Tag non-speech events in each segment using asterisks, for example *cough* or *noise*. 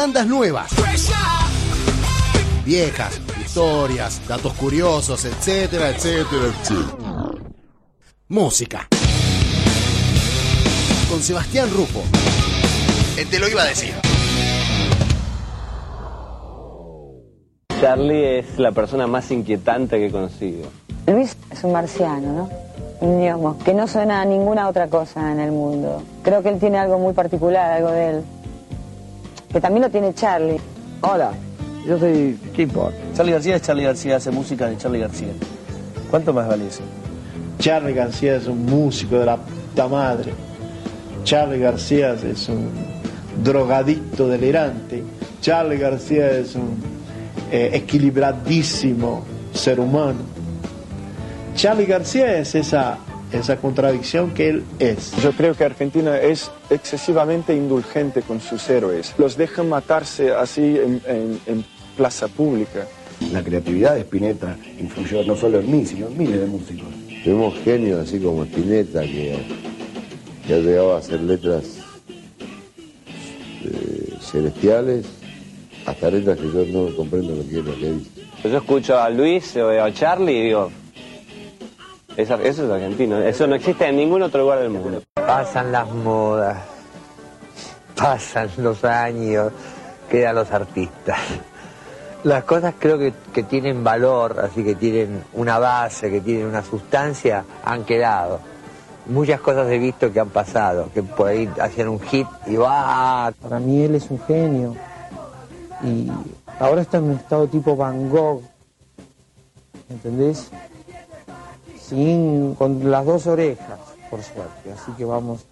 Bandas nuevas. Viejas, historias, datos curiosos, etcétera, etcétera, etcétera. Música. Con Sebastián Rufo. Te lo iba a decir. Charlie es la persona más inquietante que he conocido. Luis es un marciano, ¿no? Digamos, que no suena a ninguna otra cosa en el mundo. Creo que él tiene algo muy particular, algo de él. Que también lo tiene Charlie. Hola, yo soy Kimpo. Charlie García es Charlie García, hace música de Charlie García. ¿Cuánto más vale eso? Charlie García es un músico de la puta madre. Charlie García es un drogadicto delirante. Charlie García es un eh, equilibradísimo ser humano. Charlie García es esa, esa contradicción que él es. Yo creo que Argentina es excesivamente indulgente con sus héroes. Los dejan matarse así en, en- en plaza pública. La creatividad de Spinetta influyó no solo en mí, sino en miles de músicos. Tenemos genios así como Spinetta que, que ha llegado a hacer letras eh, celestiales, hasta letras que yo no comprendo lo que es lo que dice. Yo escucho a Luis o a Charlie y digo, "Esa- eso es argentino, eso no existe en ningún otro lugar del mundo. Pasan las modas, pasan los años, quedan los artistas. Las cosas creo que, que tienen valor, así que tienen una base, que tienen una sustancia, han quedado. Muchas cosas he visto que han pasado, que por ahí hacían un hit y va. Para mí él es un genio. Y ahora está en un estado tipo Van Gogh. ¿Entendés? Sin, con las dos orejas, por suerte. Así que vamos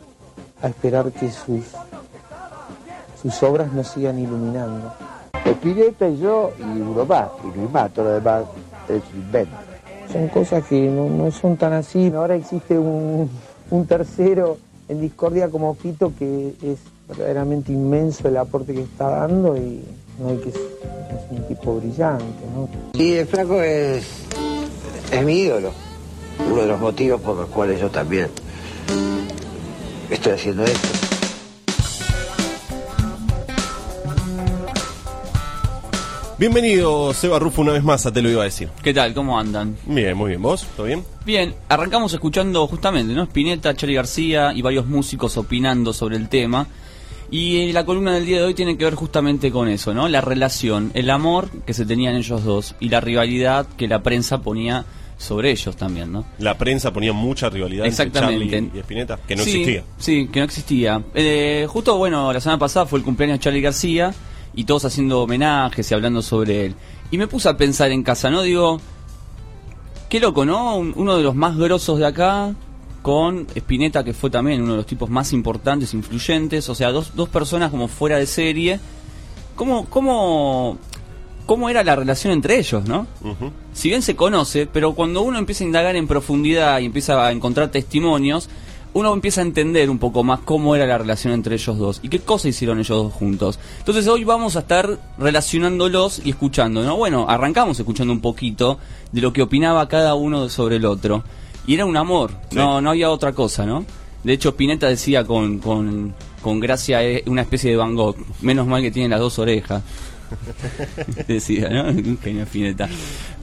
a esperar que sus, sus obras nos sigan iluminando. Spinetta y yo y uno más, y Luis más, todo lo demás es invento. Son cosas que no, no son tan así. Ahora existe un, un tercero en discordia como Fito que es verdaderamente inmenso el aporte que está dando y no hay que es un tipo brillante, ¿no? Y el flaco es, es mi ídolo. Uno de los motivos por los cuales yo también estoy haciendo esto. Bienvenido, Seba Rufo, una vez más a Te lo iba a decir. ¿Qué tal? ¿Cómo andan? Bien, muy bien. ¿Vos? ¿Todo bien? Bien, arrancamos escuchando justamente, ¿no? Spinetta, Charlie García y varios músicos opinando sobre el tema. Y la columna del día de hoy tiene que ver justamente con eso, ¿no? La relación, el amor que se tenían ellos dos y la rivalidad que la prensa ponía sobre ellos también, ¿no? La prensa ponía mucha rivalidad Exactamente. entre Charlie y Spinetta, que no Sí, existía. Sí, que no existía. Eh, justo, bueno, la semana pasada fue el cumpleaños de Charlie García y todos haciendo homenajes y hablando sobre él. Y me puse a pensar en casa, ¿no? Digo, qué loco, ¿no? Un- uno de los más grosos de acá con Spinetta, que fue también uno de los tipos más importantes, influyentes, o sea, dos, dos personas como fuera de serie. ¿Cómo, cómo, cómo era la relación entre ellos, no? Si bien se conoce, pero cuando uno empieza a indagar en profundidad y empieza a encontrar testimonios, uno empieza a entender un poco más cómo era la relación entre ellos dos y qué cosas hicieron ellos dos juntos. Entonces hoy vamos a estar relacionándolos y escuchando, ¿no? Bueno, arrancamos escuchando un poquito de lo que opinaba cada uno sobre el otro. Y era un amor, no, no había otra cosa, ¿no? De hecho, Pineta decía con, con, con gracia eh, una especie de Van Gogh, menos mal que tiene las dos orejas. *laughs* Decía, ¿no?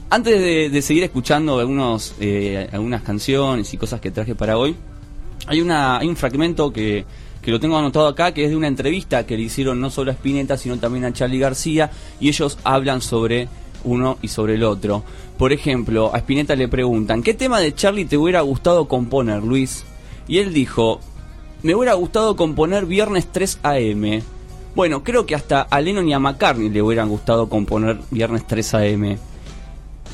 Antes de, de seguir escuchando algunos, eh, algunas canciones y cosas que traje para hoy, hay, una, hay un fragmento que, que lo tengo anotado acá, que es de una entrevista que le hicieron no solo a Spinetta, sino también a Charlie García, y ellos hablan sobre uno y sobre el otro. Por ejemplo, a Spinetta le preguntan, ¿qué tema de Charlie te hubiera gustado componer, Luis? Y él dijo, me hubiera gustado componer Viernes 3 AM. Bueno, creo que hasta a Lennon y a McCartney le hubieran gustado componer Viernes 3 AM.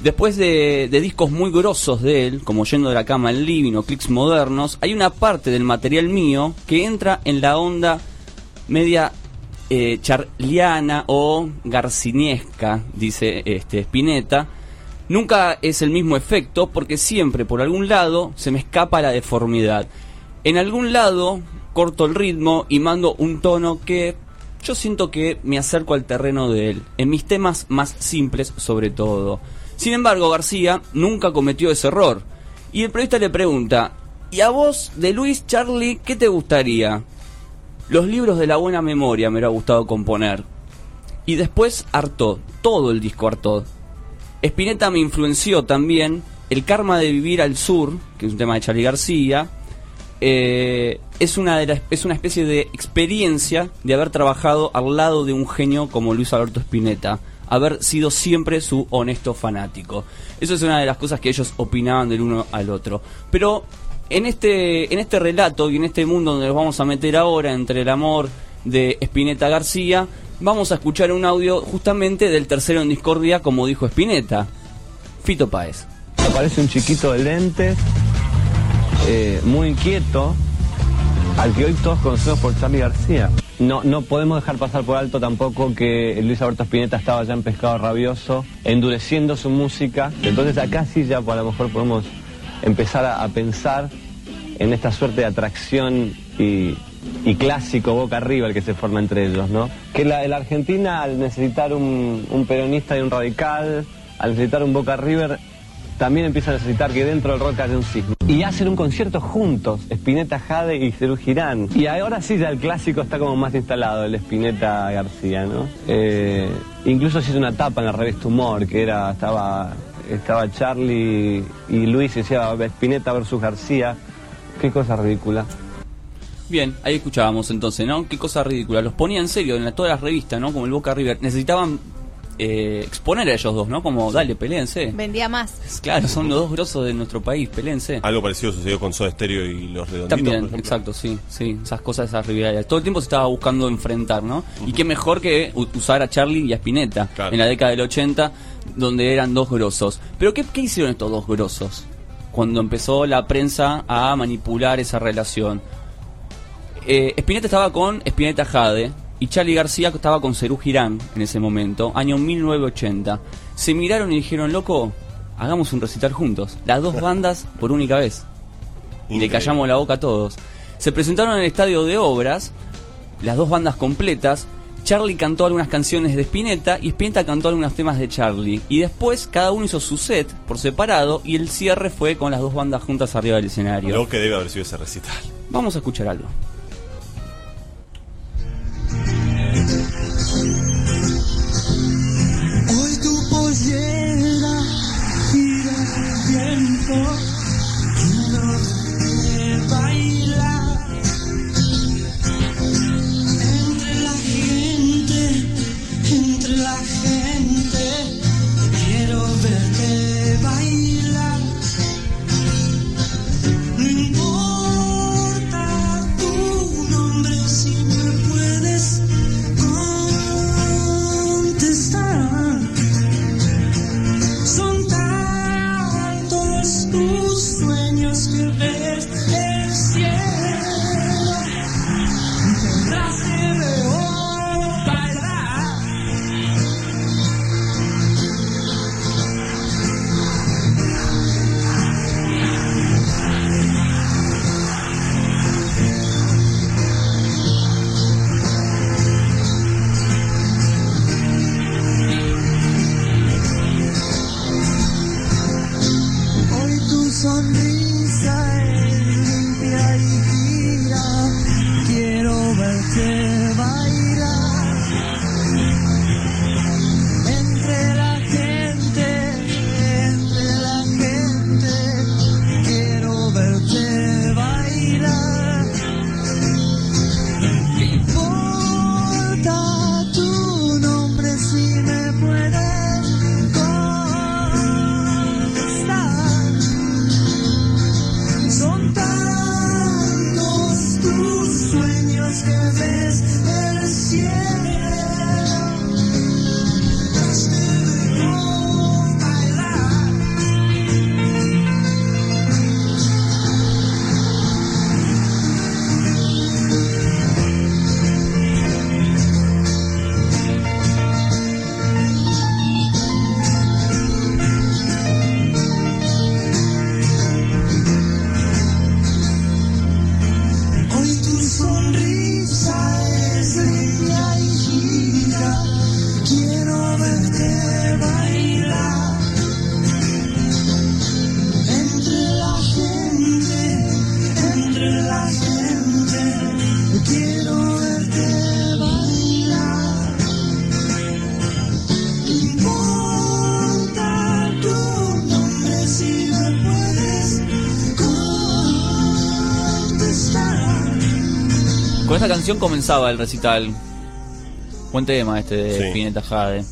Después de, discos muy grosos de él, como Yendo de la cama al living o Clicks modernos, hay una parte del material mío que entra en la onda media eh, charliana o garciniesca, dice este Spinetta. Nunca es el mismo efecto porque siempre por algún lado se me escapa la deformidad. En algún lado corto el ritmo y mando un tono que yo siento que me acerco al terreno de él, en mis temas más simples sobre todo. Sin embargo, García nunca cometió ese error. Y el periodista le pregunta, ¿y a vos, de Luis Charlie, qué te gustaría? Los libros de la buena memoria me hubiera gustado componer. Y después hartó, todo el disco hartó. Spinetta me influenció también El karma de vivir al sur, que es un tema de Charlie García. eh, es, una de las- es una especie de experiencia de haber trabajado al lado de un genio como Luis Alberto Spinetta, haber sido siempre su honesto fanático. Eso es una de las cosas que ellos opinaban del uno al otro. Pero en este, en este relato y en este mundo donde nos vamos a meter ahora entre el amor de Spinetta García, vamos a escuchar un audio justamente del tercero en discordia, como dijo Spinetta, Fito Páez. Aparece un chiquito de lentes, eh, muy inquieto, al que hoy todos conocemos por Charlie García. No, no podemos dejar pasar por alto tampoco que Luis Alberto Spinetta estaba ya en Pescado Rabioso, endureciendo su música. Entonces acá sí ya a lo mejor podemos empezar a, pensar en esta suerte de atracción y, clásico boca arriba el que se forma entre ellos, ¿no? Que la, la Argentina al necesitar un, un peronista y un radical, al necesitar un Boca River, también empieza a necesitar que dentro del rock haya un sismo. Y hacen un concierto juntos, Spinetta Jade y Cerú Girán. Y ahora sí ya el clásico está como más instalado, el Spinetta García, ¿no? Eh, incluso se hizo una tapa en la revista Humor, que era, estaba, estaba Charlie y Luis, y decía Spinetta versus García. Qué cosa ridícula. Bien, ahí escuchábamos entonces, ¿no? Qué cosa ridícula. Los ponía en serio en la- todas las revistas, ¿no? Como el Boca River. Necesitaban eh, exponer a ellos dos, ¿no? Como, dale, peleense. Vendía más. Claro, son los dos grosos de nuestro país, peleense. Algo parecido sucedió con Soda Stereo y los redonditos. También, por exacto, sí, sí, esas cosas, esas rivalidades. Todo el tiempo se estaba buscando enfrentar, ¿no? Y qué mejor que usar a Charlie y a Spinetta en la década del 80, donde eran dos grosos. Pero ¿qué, qué hicieron estos dos grosos? Cuando empezó la prensa a manipular esa relación. Eh, Spinetta estaba con Spinetta Jade y Charlie García estaba con Cerú Girán en ese momento, año 1980. Se miraron y dijeron, loco, hagamos un recital juntos. Las dos bandas por única vez. Y le callamos la boca a todos. Se presentaron en el estadio de obras, las dos bandas completas. Charlie cantó algunas canciones de Spinetta y Spinetta cantó algunos temas de Charlie. Y después cada uno hizo su set por separado y el cierre fue con las dos bandas juntas arriba del escenario. Lo que debe haber sido ese recital. Vamos a escuchar algo. people. Canción comenzaba el recital. Buen tema este de Sí. Spinetta Jade.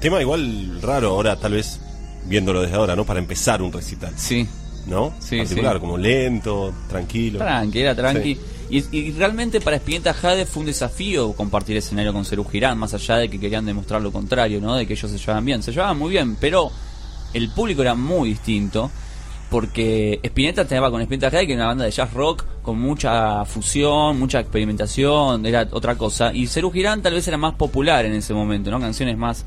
Tema igual raro ahora, tal vez viéndolo desde ahora, ¿no? Para empezar un recital. Sí. ¿No? Sí, Particular, sí. como lento, tranquilo. Tranqui, era tranqui. Y, y realmente para Spinetta Jade fue un desafío compartir escenario con Cerú Girán, más allá de que querían demostrar lo contrario, ¿no? De que ellos se llevaban bien. Se llevaban muy bien, pero el público era muy distinto. Porque Spinetta estaba con Spinetta Jade, que era una banda de jazz rock con mucha fusión, mucha experimentación, era otra cosa. Y Cerú Girán tal vez era más popular en ese momento, ¿no? Canciones más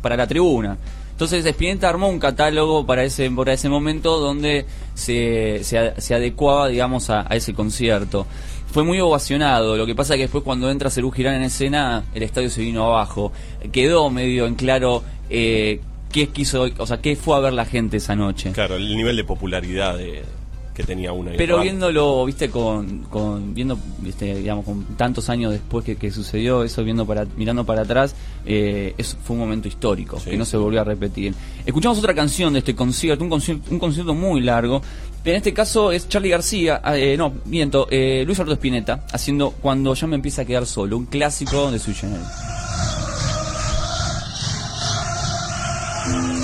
para la tribuna. Entonces Spinetta armó un catálogo para ese, para ese momento donde se, se, se adecuaba, digamos, a, a ese concierto. Fue muy ovacionado, lo que pasa es que después cuando entra Cerú Girán en escena, el estadio se vino abajo. Quedó medio en claro eh, qué quiso, o sea, qué fue a ver la gente esa noche. Claro, el nivel de popularidad de- que tenía una. Pero viéndolo, viste, con, con viendo, viste, digamos, con tantos años después que, que sucedió eso, viendo para, mirando para atrás, eh, eso fue un momento histórico que no se volvió a repetir. Escuchamos otra canción de este concierto, un concierto, un concierto muy largo. En este caso es Charlie García, eh, no, miento, eh, Luis Alberto Spinetta, haciendo Cuando ya me empieza a quedar solo, un clásico de su género. Yes.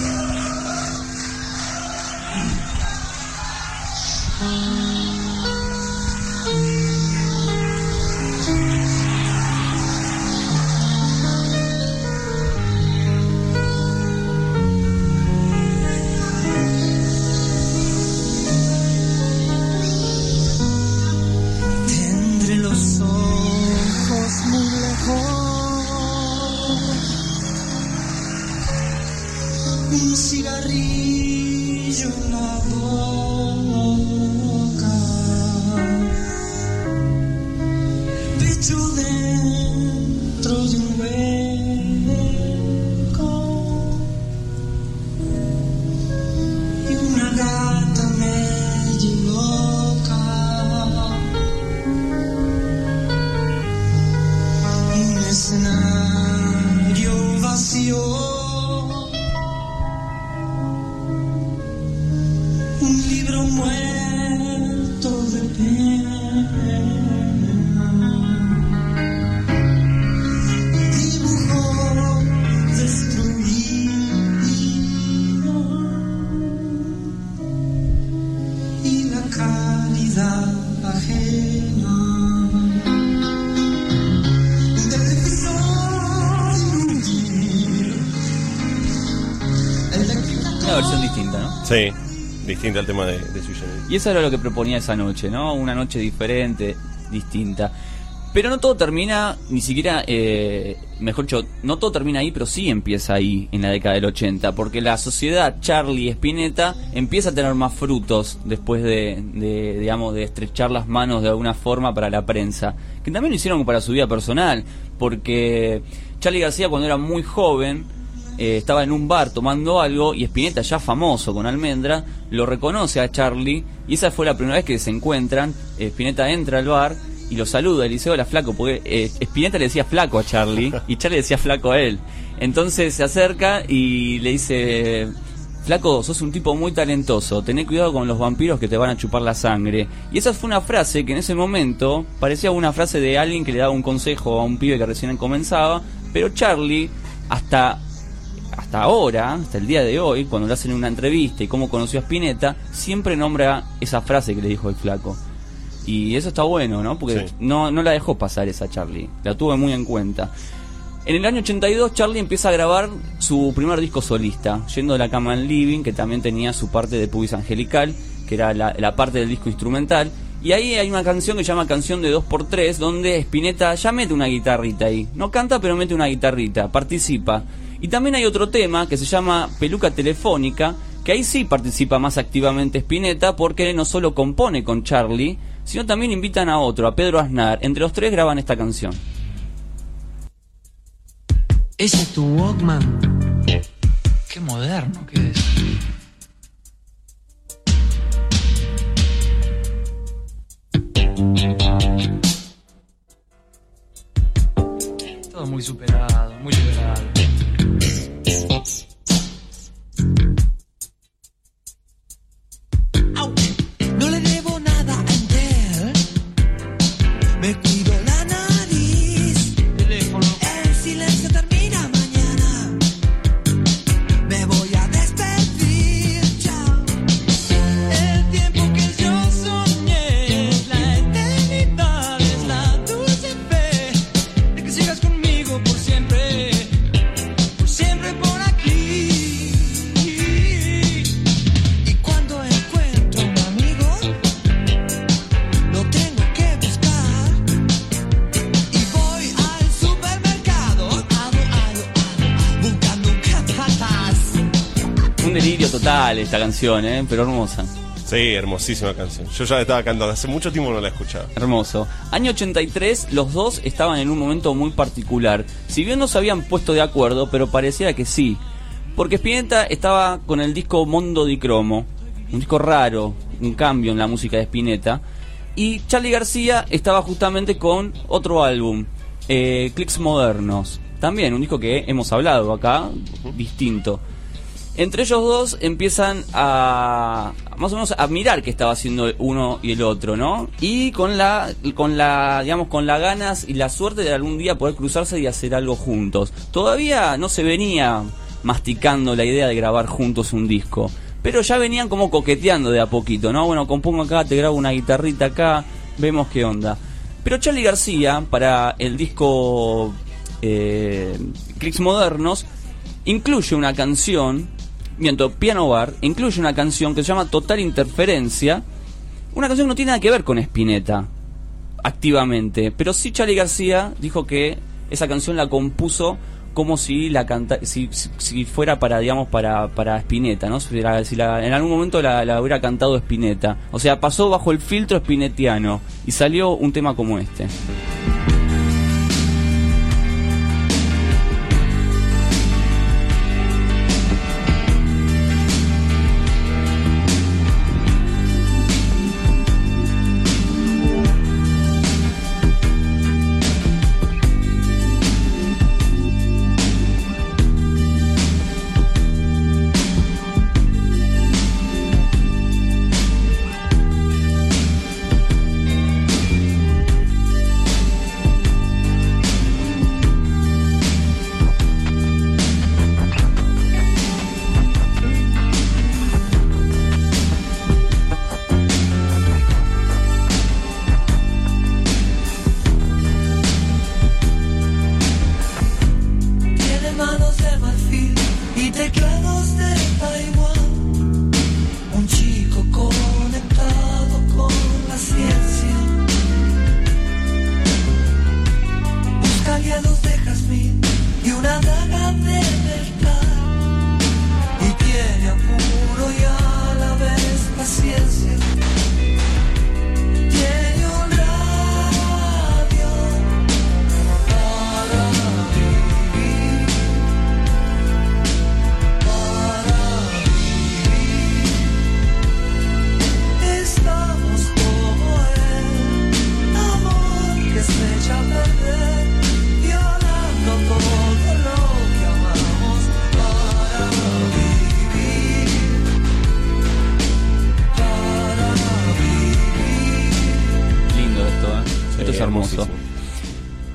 to Sí, distinta al tema de, de Generis. Y eso era lo que proponía esa noche, ¿no? Una noche diferente, distinta. Pero no todo termina, ni siquiera, eh, mejor dicho, no todo termina ahí, pero sí empieza ahí, en la década del 80, porque la sociedad Charlie Spinetta empieza a tener más frutos después de, de, digamos, de estrechar las manos de alguna forma para la prensa, que también lo hicieron para su vida personal, porque Charlie García cuando era muy joven, eh, estaba en un bar tomando algo y Spinetta, ya famoso con Almendra, lo reconoce a Charlie y esa fue la primera vez que se encuentran. Eh, Spinetta entra al bar y lo saluda, le dice hola flaco, porque eh, Spinetta le decía flaco a Charlie *laughs* y Charlie le decía flaco a él. Entonces se acerca y le dice, flaco, sos un tipo muy talentoso, tené cuidado con los vampiros que te van a chupar la sangre. Y esa fue una frase que en ese momento parecía una frase de alguien que le daba un consejo a un pibe que recién comenzaba, pero Charlie hasta hasta ahora, hasta el día de hoy, cuando le hacen una entrevista y cómo conoció a Spinetta, siempre nombra esa frase que le dijo el flaco. Y eso está bueno, ¿no? Porque Sí. no, no la dejó pasar esa Charlie, la tuve muy en cuenta. En el año 82 Charlie empieza a grabar su primer disco solista, yendo de la cama al living, que también tenía su parte de pubis angelical, que era la, la parte del disco instrumental. Y ahí hay una canción que se llama Canción de 2x3, donde Spinetta ya mete una guitarrita ahí. No canta, pero mete una guitarrita, participa. Y también hay otro tema que se llama Peluca Telefónica, que ahí sí participa más activamente Spinetta, porque no solo compone con Charlie, sino también invitan a otro, a Pedro Aznar. Entre los tres graban esta canción. ¿Ese es tu Walkman? Qué moderno que es. Todo muy superado, muy liberado. Thanks. Esta canción, ¿eh? pero hermosa. Sí, hermosísima canción. Yo ya la estaba cantando, hace mucho tiempo no la escuchaba. Hermoso. Año 83, los dos estaban en un momento muy particular. Si bien no se habían puesto de acuerdo, pero parecía que sí. Porque Spinetta estaba con el disco Mondo di Cromo, un disco raro, un cambio en la música de Spinetta. Y Charlie García estaba justamente con otro álbum, eh, Clicks Modernos. También un disco que hemos hablado acá, distinto. Entre ellos dos empiezan a más o menos a mirar qué estaba haciendo uno y el otro, ¿no? Y con la con la digamos con las ganas y la suerte de algún día poder cruzarse y hacer algo juntos. Todavía no se venía masticando la idea de grabar juntos un disco, pero ya venían como coqueteando de a poquito, ¿no? Bueno, compongo acá, te grabo una guitarrita acá, vemos qué onda. Pero Charlie García para el disco eh, Modernos incluye una canción miento, Piano Bar incluye una canción que se llama Total Interferencia. Una canción que no tiene nada que ver con Spinetta, activamente. Pero sí Charlie García dijo que esa canción la compuso como si la canta si, fuera para digamos para para Spinetta no si la- en algún momento la, la hubiera cantado Spinetta o sea pasó bajo el filtro spinettiano y salió un tema como este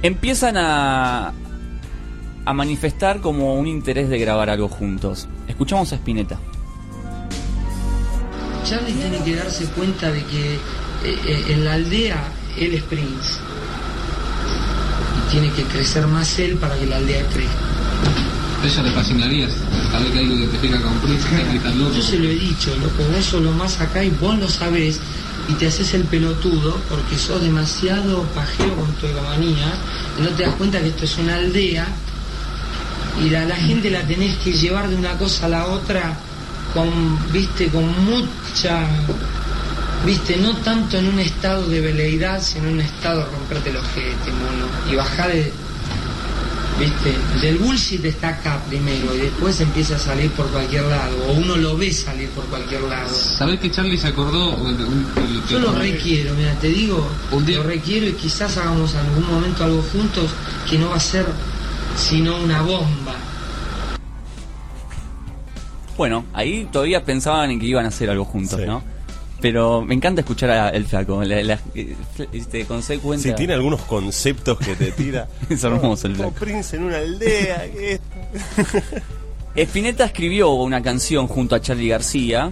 empiezan a a manifestar como un interés de grabar algo juntos escuchamos a Spinetta Charlie tiene que darse cuenta de que eh, eh, en la aldea él es Prince. Y tiene que crecer más él para que la aldea crezca. Eso le fascinaría, saber que alguien identifica con Prince, que loco. Yo se lo he dicho, loco, vos sos lo más acá y vos lo sabés y te haces el pelotudo porque sos demasiado pajero con tu egomanía y no te das cuenta que esto es una aldea y la, la gente la tenés que llevar de una cosa a la otra con, viste, con mucha, viste, no tanto en un estado de veleidad, sino en un estado de romperte el ojete, mono, y bajar de, viste, del bullshit está acá primero y después empieza a salir por cualquier lado, o uno lo ve salir por cualquier lado. ¿Sabés que Charlie se acordó? el- el- Yo lo requiero, mira, te digo, lo requiero y quizás hagamos en algún momento algo juntos que no va a ser sino una bomba. Bueno, ahí todavía pensaban en que iban a hacer algo juntos, ¿no? Pero me encanta escuchar a el flaco, la, la- este, consecuencia. Sí, tiene algunos conceptos que te tira. *laughs* Es hermoso el flaco. Prince en una aldea. ¿qué es? Spinetta escribió una canción junto a Charlie García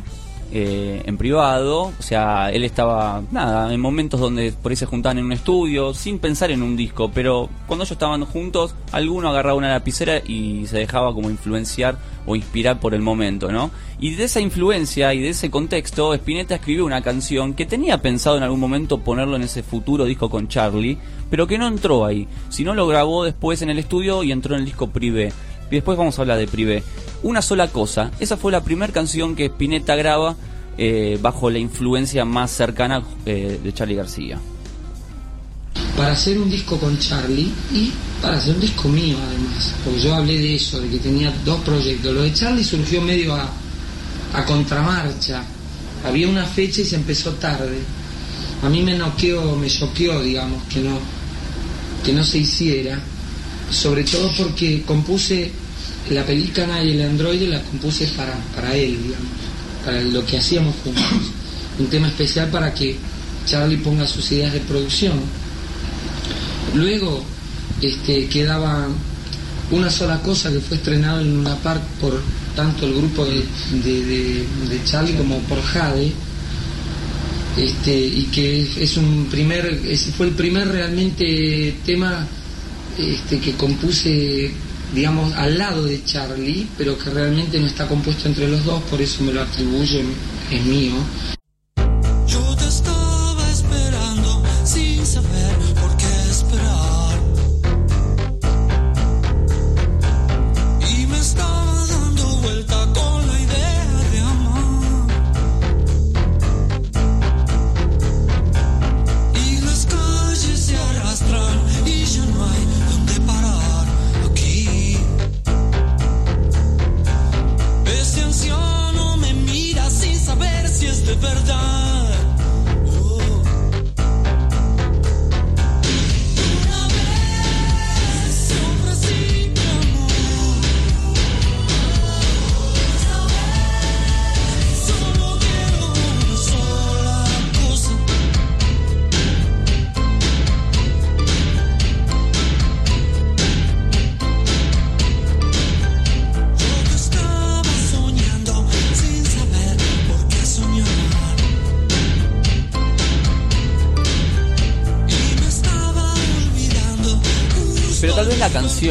eh, en privado, o sea, él estaba, nada, en momentos donde por ahí se juntaban en un estudio, sin pensar en un disco, pero cuando ellos estaban juntos, alguno agarraba una lapicera y se dejaba como influenciar o inspirar por el momento, ¿no? Y de esa influencia y de ese contexto, Spinetta escribió una canción que tenía pensado en algún momento ponerlo en ese futuro disco con Charlie, pero que no entró ahí, sino lo grabó después en el estudio y entró en el disco privé. y después vamos a hablar de Privé. Una sola cosa, esa fue la primera canción que Spinetta graba eh, bajo la influencia más cercana eh, de Charlie García. para hacer un disco con Charlie y para hacer un disco mío además, porque yo hablé de eso, de que tenía dos proyectos. Lo de Charlie surgió medio a, a contramarcha, había una fecha y se empezó tarde. A mí me noqueó, me choqueó, digamos, que no, que no se hiciera, sobre todo porque compuse la pelícana y el androide la compuse para, para él, digamos, para lo que hacíamos juntos. Un tema especial para que Charlie ponga sus ideas de producción. Luego este, quedaba una sola cosa que fue estrenado en una parte por tanto el grupo de, de, de- Charlie como por Jade. Este, y que es un primer, ese fue el primer realmente tema este, que compuse, digamos, al lado de Charlie, pero que realmente no está compuesto entre los dos, por eso me lo atribuyo, es mío.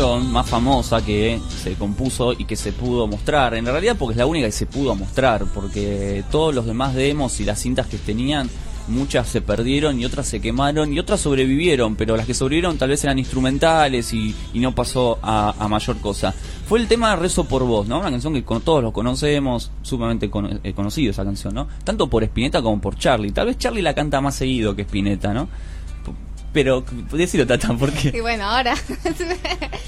Más famosa que se compuso y que se pudo mostrar, en realidad porque es la única que se pudo mostrar, porque todos los demás demos y las cintas que tenían, muchas se perdieron y otras se quemaron y otras sobrevivieron, pero las que sobrevivieron tal vez eran instrumentales y, no pasó a, mayor cosa. Fue el tema Rezo por Vos, ¿no? Una canción que con, todos lo conocemos, sumamente cono- eh, conocido esa canción, ¿no? Tanto por Spinetta como por Charlie. Tal vez Charlie la canta más seguido que Spinetta, ¿no? Pero, decirlo, Tata, porque... Y bueno, ahora.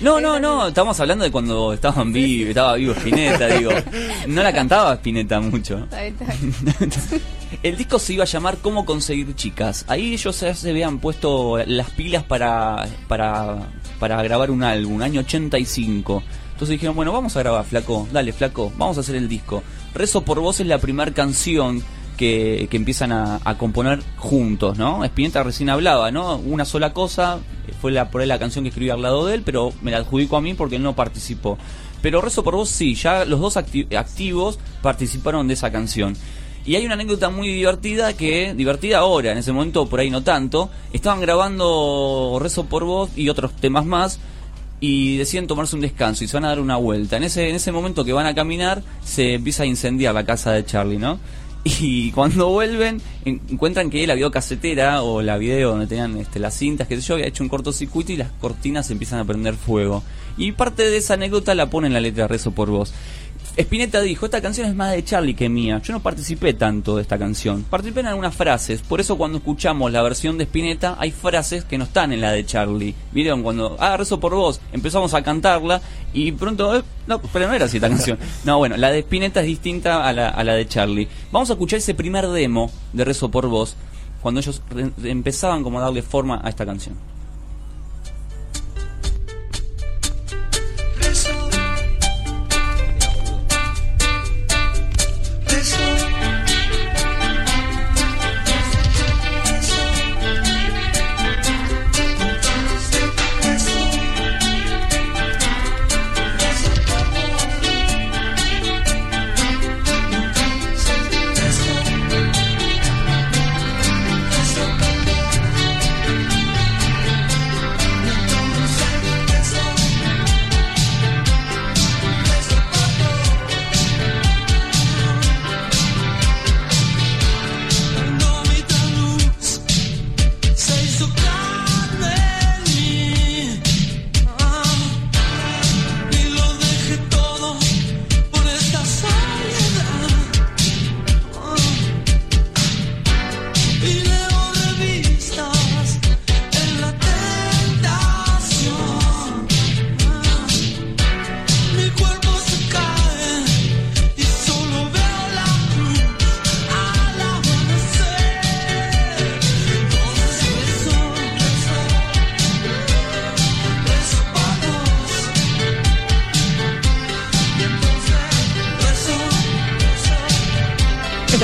No, no, no, estamos hablando de cuando estaban vivos, estaba vivo Spinetta, digo. No la cantaba Spinetta mucho. *laughs* El disco se iba a llamar Cómo conseguir chicas. Ahí ellos se habían puesto las pilas para, para, para grabar un álbum, año 85. Entonces dijeron, bueno, vamos a grabar, flaco, dale, flaco, vamos a hacer el disco. Rezo por vos es la primera canción que, que empiezan a, componer juntos, ¿no? Spinetta recién hablaba, ¿no? Una sola cosa, fue la, por ahí la canción que escribí al lado de él, pero me la adjudico a mí porque él no participó. Pero Rezo por vos sí, ya los dos acti- activos participaron de esa canción. Y hay una anécdota muy divertida que, divertida ahora, en ese momento por ahí no tanto, estaban grabando Rezo por Vos y otros temas más y deciden tomarse un descanso y se van a dar una vuelta. En ese, en ese momento que van a caminar se empieza a incendiar la casa de Charlie, ¿no? *laughs* Y cuando vuelven en- encuentran que la videocasetera o la video donde tenían este, las cintas, que sé yo, había hecho un cortocircuito y las cortinas empiezan a prender fuego. Y parte de esa anécdota la pone en la letra Rezo por Vos. Spinetta dijo, esta canción es más de Charlie que mía. Yo no participé tanto de esta canción. Participé en algunas frases. Por eso cuando escuchamos la versión de Spinetta hay frases que no están en la de Charlie. ¿Vieron? Cuando, ah, rezo por vos, empezamos a cantarla y pronto, eh, no, pero no era así esta canción. *laughs* No, bueno, la de Spinetta es distinta a la, a la de Charlie. Vamos a escuchar ese primer demo de Rezo por vos, cuando ellos empezaban como a darle forma a esta canción.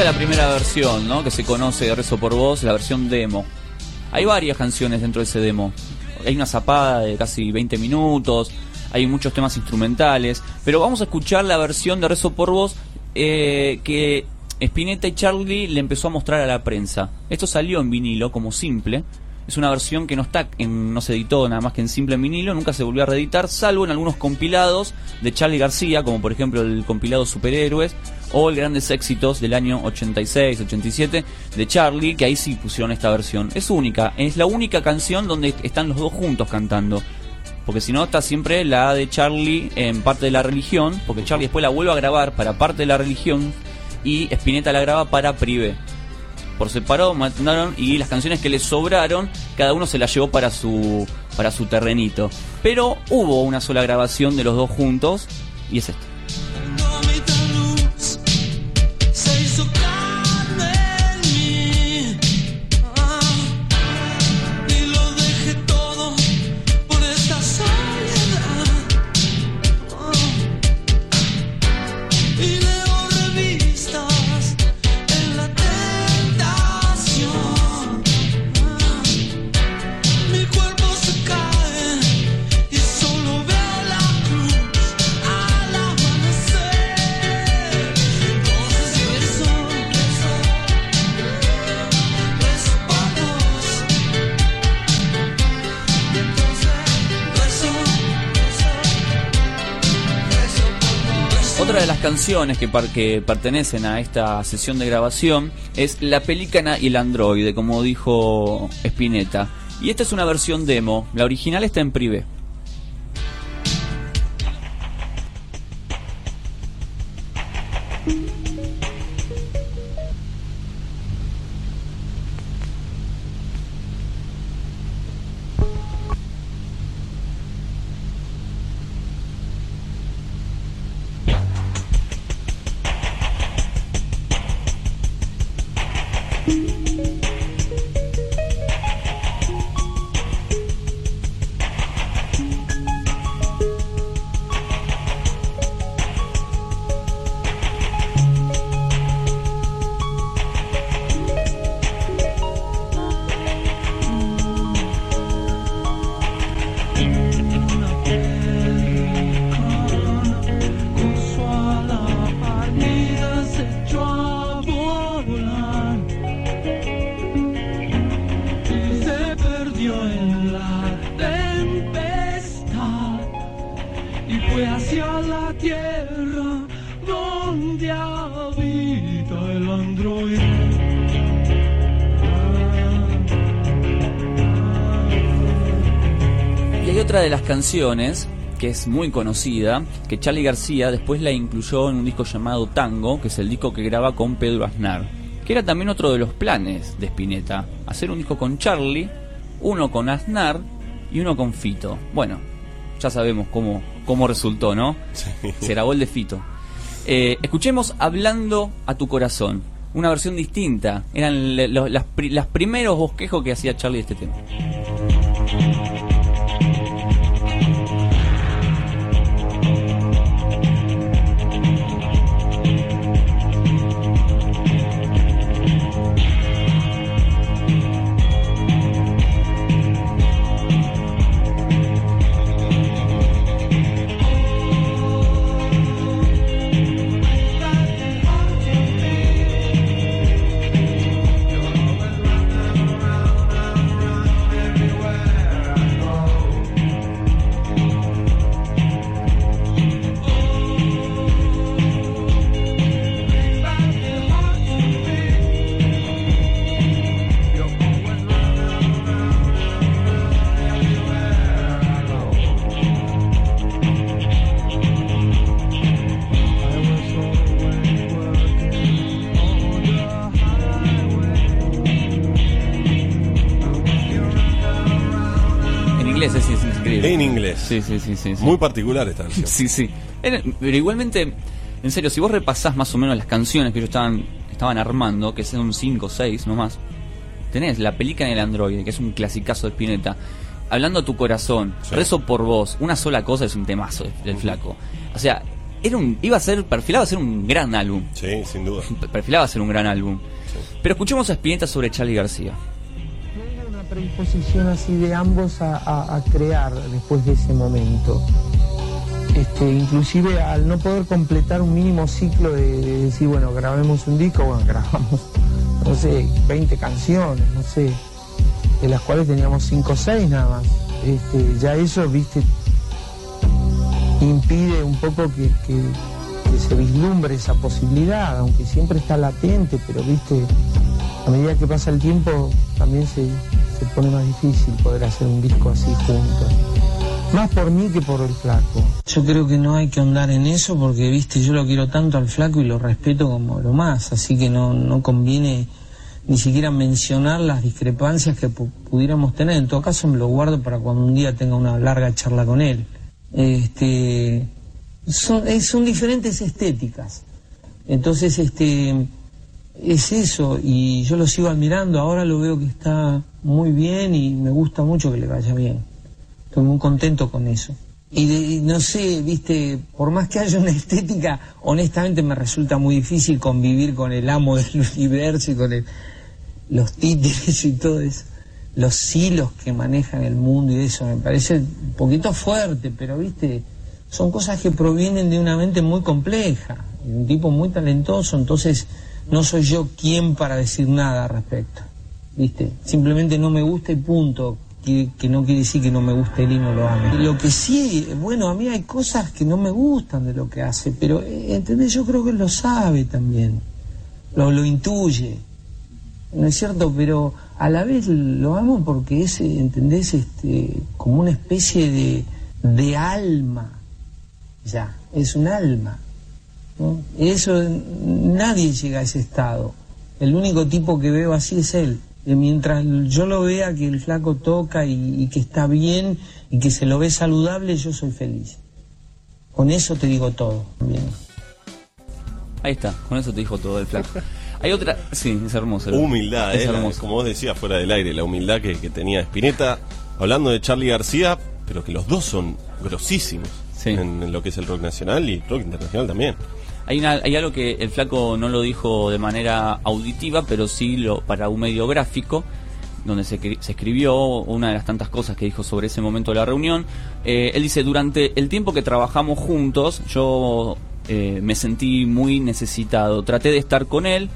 Es la primera versión, ¿no? Que se conoce de Rezo por Vos, la versión demo. Hay varias canciones dentro de ese demo. Hay una zapada de casi 20 minutos, hay muchos temas instrumentales, pero vamos a escuchar la versión de Rezo por Vos eh, que Spinetta y Charlie le empezó a mostrar a la prensa. Esto salió en vinilo como simple. Es una versión que no está en, no se editó nada más que en simple en vinilo, nunca se volvió a reeditar, salvo en algunos compilados de Charlie García, como por ejemplo el compilado Superhéroes o el Grandes Éxitos del año 86, 87 de Charlie, que ahí sí pusieron esta versión. Es única, es la única canción donde están los dos juntos cantando. Porque si no está siempre la de Charlie en parte de la religión, porque Charlie después la vuelve a grabar para parte de la religión y Spinetta la graba para Privé. Por separado mandaron y las canciones que le sobraron, cada uno se las llevó para su para su terrenito. Pero hubo una sola grabación de los dos juntos y es esta. Canciones que, par- que pertenecen a esta sesión de grabación es La Pelícana y el Androide, como dijo Spinetta. Y esta es una versión demo, la original está en privé. Otra de las canciones que es muy conocida, que Charlie García después la incluyó en un disco llamado Tango, que es el disco que graba con Pedro Aznar, que era también otro de los planes de Spinetta, hacer un disco con Charlie, uno con Aznar y uno con Fito. Bueno, ya sabemos cómo, cómo resultó, ¿no? Se grabó el de Fito. Eh, escuchemos Hablando a tu corazón, una versión distinta. Eran le- lo- las, pri- las primeros bosquejos que hacía Charlie de este tema. Sí, sí, sí, sí. sí. Muy particular esta versión. Sí, sí. Era- pero igualmente, en serio, si vos repasás más o menos las canciones que ellos estaban, estaban armando, que son 5 o 6 nomás, tenés La Pelícana en el Android, que es un clasicazo de Spinetta. Hablando a tu corazón, rezo por vos, una sola cosa es un temazo del flaco. O sea, era un, iba a ser, perfilaba a ser un gran álbum. Sí, sin duda. Perfilaba a ser un gran álbum. Pero escuchemos a Spinetta sobre Charlie García. Predisposición así de ambos a, crear después de ese momento. Este, inclusive al no poder completar un mínimo ciclo de, de decir, bueno, grabemos un disco, bueno, *laughs* grabamos, no sé, 20 canciones, no sé, de las cuales teníamos 5 o 6 nada más. Este, ya eso, viste, impide un poco que se vislumbre esa posibilidad, aunque siempre está latente, pero viste, a medida que pasa el tiempo también se, se pone más difícil poder hacer un disco así juntos. Más por mí que por el flaco. Yo creo que no hay que ahondar en eso porque, viste, yo lo quiero tanto al flaco y lo respeto como lo más, así que no, no conviene ni siquiera mencionar las discrepancias que pu- pudiéramos tener. En todo caso me lo guardo para cuando un día tenga una larga charla con él. Este, son, eh, son diferentes estéticas. Entonces, este, es eso, y yo lo sigo admirando, ahora lo veo que está muy bien y me gusta mucho que le vaya bien. Estoy muy contento con eso. Y, de- no sé, viste, por más que haya una estética, honestamente me resulta muy difícil convivir con el amo del *laughs* universo y con el- los títeres y todo eso. Los hilos que manejan el mundo y eso me parece un poquito fuerte, pero viste, son cosas que provienen de una mente muy compleja, de un tipo muy talentoso, entonces no soy yo quien para decir nada al respecto. ¿Viste? Simplemente no me gusta y punto. Que, que no quiere decir que no me guste él y no lo ame. Lo que sí, bueno, a mí hay cosas que no me gustan de lo que hace, pero, eh, ¿entendés? Yo creo que él lo sabe también. Lo, lo intuye. ¿No es cierto? Pero a la vez lo amo porque es, ¿entendés? Este, como una especie de, de alma. Ya, es un alma. Eso, nadie llega a ese estado. El único tipo que veo así es él. Y mientras yo lo vea que el flaco toca y, y que está bien y que se lo ve saludable, yo soy feliz. Con eso te digo todo. Bien. Ahí está, con eso te dijo todo el flaco. Hay otra, sí, es hermoso. Humildad, es eh, la- hermoso. como vos decías fuera del aire, la humildad que, que tenía Spinetta, hablando de Charlie García, pero que los dos son grosísimos en, en lo que es el rock nacional y rock internacional también. Hay, una- hay algo que el flaco no lo dijo de manera auditiva, pero sí lo para un medio gráfico, donde se, cri- se escribió una de las tantas cosas que dijo sobre ese momento de la reunión. Eh, él dice, durante el tiempo que trabajamos juntos, yo eh, me sentí muy necesitado. Traté de estar con él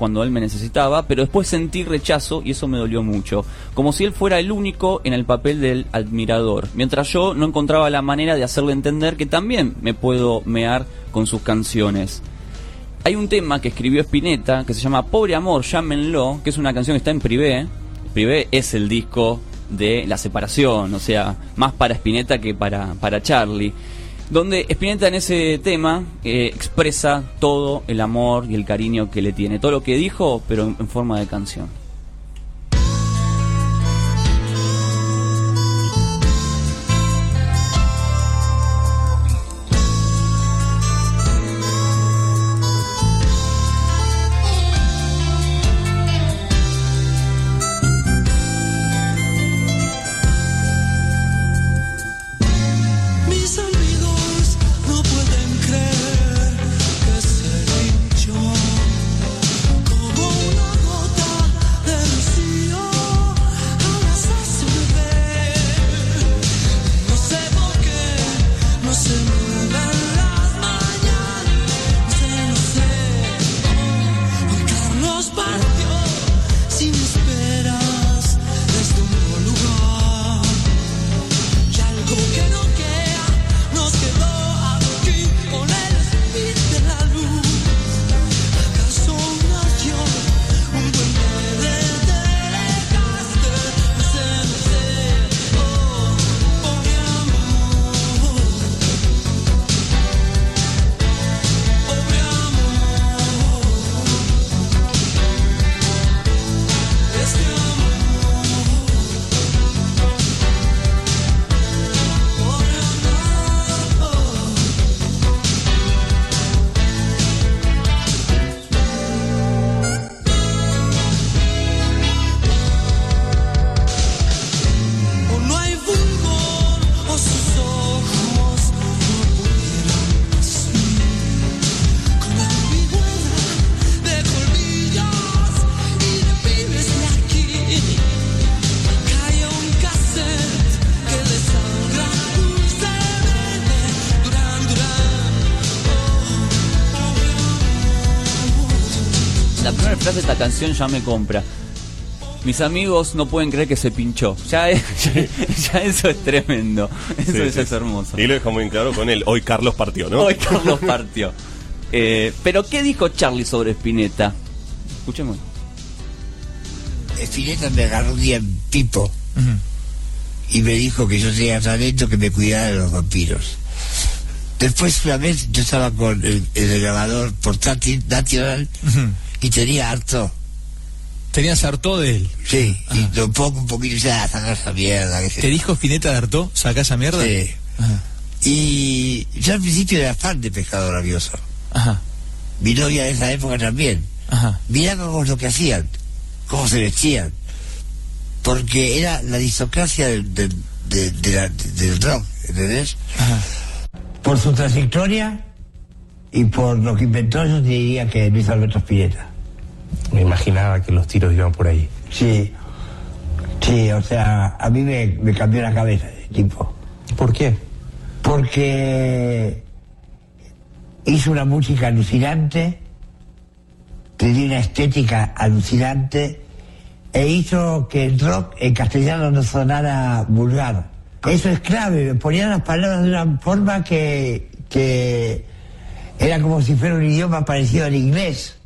cuando él me necesitaba, pero después sentí rechazo y eso me dolió mucho. Como si él fuera el único en el papel del admirador, mientras yo no encontraba la manera de hacerle entender que también me puedo mear con sus canciones. Hay un tema que escribió Spinetta que se llama Pobre Amor, llámenlo, que es una canción que está en Privé. Privé es el disco de la separación, o sea, más para Spinetta que para, para Charlie. Donde Spinetta en ese tema expresa todo el amor y el cariño que le tiene. Todo lo que dijo, pero en forma de canción. Canción ya me compra. Mis amigos no pueden creer que se pinchó. Ya, *laughs* es- ya eso es tremendo. Eso Sí, es, sí. es hermoso. Y lo deja muy claro con él. Hoy Carlos partió, ¿no? Hoy Carlos partió. Eh, pero ¿qué dijo Charlie sobre Spinetta? Escuchemos. Spinetta me agarró un día en pipo y me dijo que yo tenía talento que me cuidara de los vampiros. Después una vez yo estaba con el, el grabador portátil nacional y tenía harto. ¿Tenías harto de él? Sí, y lo pongo un poquito y ya sacar esa mierda. ¿Te dijo Spinetta de harto? ¿Sacá esa mierda? Sí. Y yo al principio era fan de Pescado Rabioso. Ajá. Mi novia de esa época también. Ajá. Mirábamos lo que hacían, cómo se vestían. Porque era la aristocracia del, del, de- de la- del rock, ¿entendés? Por su trayectoria y por lo que inventó, yo diría que Luis Alberto Spinetta. Me imaginaba que los tiros iban por ahí. Sí, sí, o sea, a mí me, me cambió la cabeza ese tipo. ¿Por qué? Porque hizo una música alucinante, tenía una estética alucinante e hizo que el rock en castellano no sonara vulgar. Eso es clave, ponía las palabras de una forma que, que era como si fuera un idioma parecido al inglés.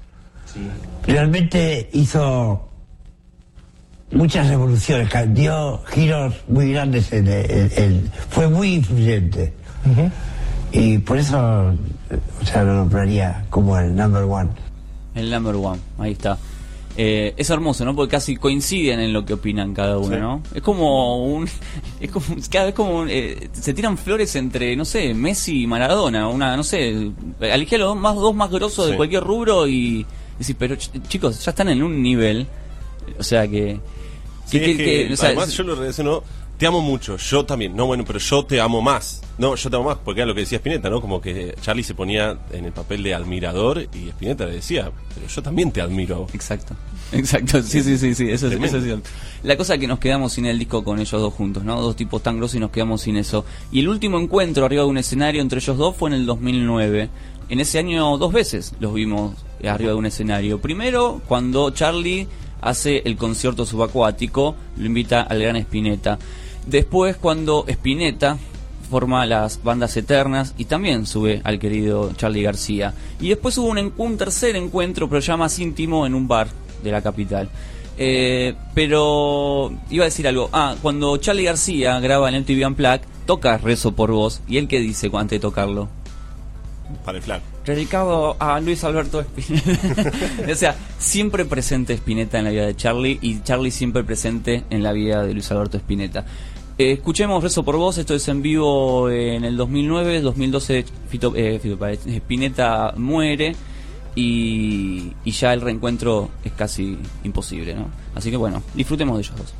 Realmente hizo muchas revoluciones, dio giros muy grandes, en, en- en- fue muy influyente. Y por eso, o sea, lo nombraría como el number one. El number one, ahí está. Eh, es hermoso, ¿no? Porque casi coinciden en lo que opinan cada uno, Sí. ¿no? Es como un... *laughs* Es como, cada vez como... un, eh, se tiran flores entre, no sé, Messi y Maradona. Una, no sé, elegí a los dos más, dos más grosos de cualquier rubro y decir, pero ch- chicos, ya están en un nivel. O sea que... Sí, que- es que- que, que- o sea, además yo lo relaciono, te amo mucho, yo también, no bueno, pero yo te amo más. No, yo te amo más, porque era lo que decía Spinetta, ¿no? Como que Charlie se ponía en el papel de admirador y Spinetta le decía, pero yo también te admiro. a vos". Exacto. *laughs* Exacto, sí, sí, sí, sí, eso, es- eso es cierto. La cosa es que nos quedamos sin el disco con ellos dos juntos, ¿no? Dos tipos tan grosos y nos quedamos sin eso. Y el último encuentro arriba de un escenario entre ellos dos fue en el 2009. En ese año dos veces los vimos arriba de un escenario. Primero, cuando Charlie hace el concierto subacuático, lo invita al gran Spinetta. Después, cuando Spinetta forma las bandas eternas y también sube al querido Charlie García. Y después hubo un, tercer encuentro, pero ya más íntimo, en un bar de la capital. Eh, pero iba a decir algo. Ah, cuando Charlie García graba en MTV Unplugged, toca Rezo por Vos. ¿Y él qué dice antes de tocarlo? Para el flaco. Dedicado a Luis Alberto Spinetta. *laughs* o sea, siempre presente Spinetta en la vida de Charlie y Charlie siempre presente en la vida de Luis Alberto Spinetta. Eh, escuchemos Rezo por Vos, esto es en vivo en el 2009, 2012 Fito, eh, Spinetta muere y, y ya el reencuentro es casi imposible, ¿no? Así que bueno, disfrutemos de ellos dos.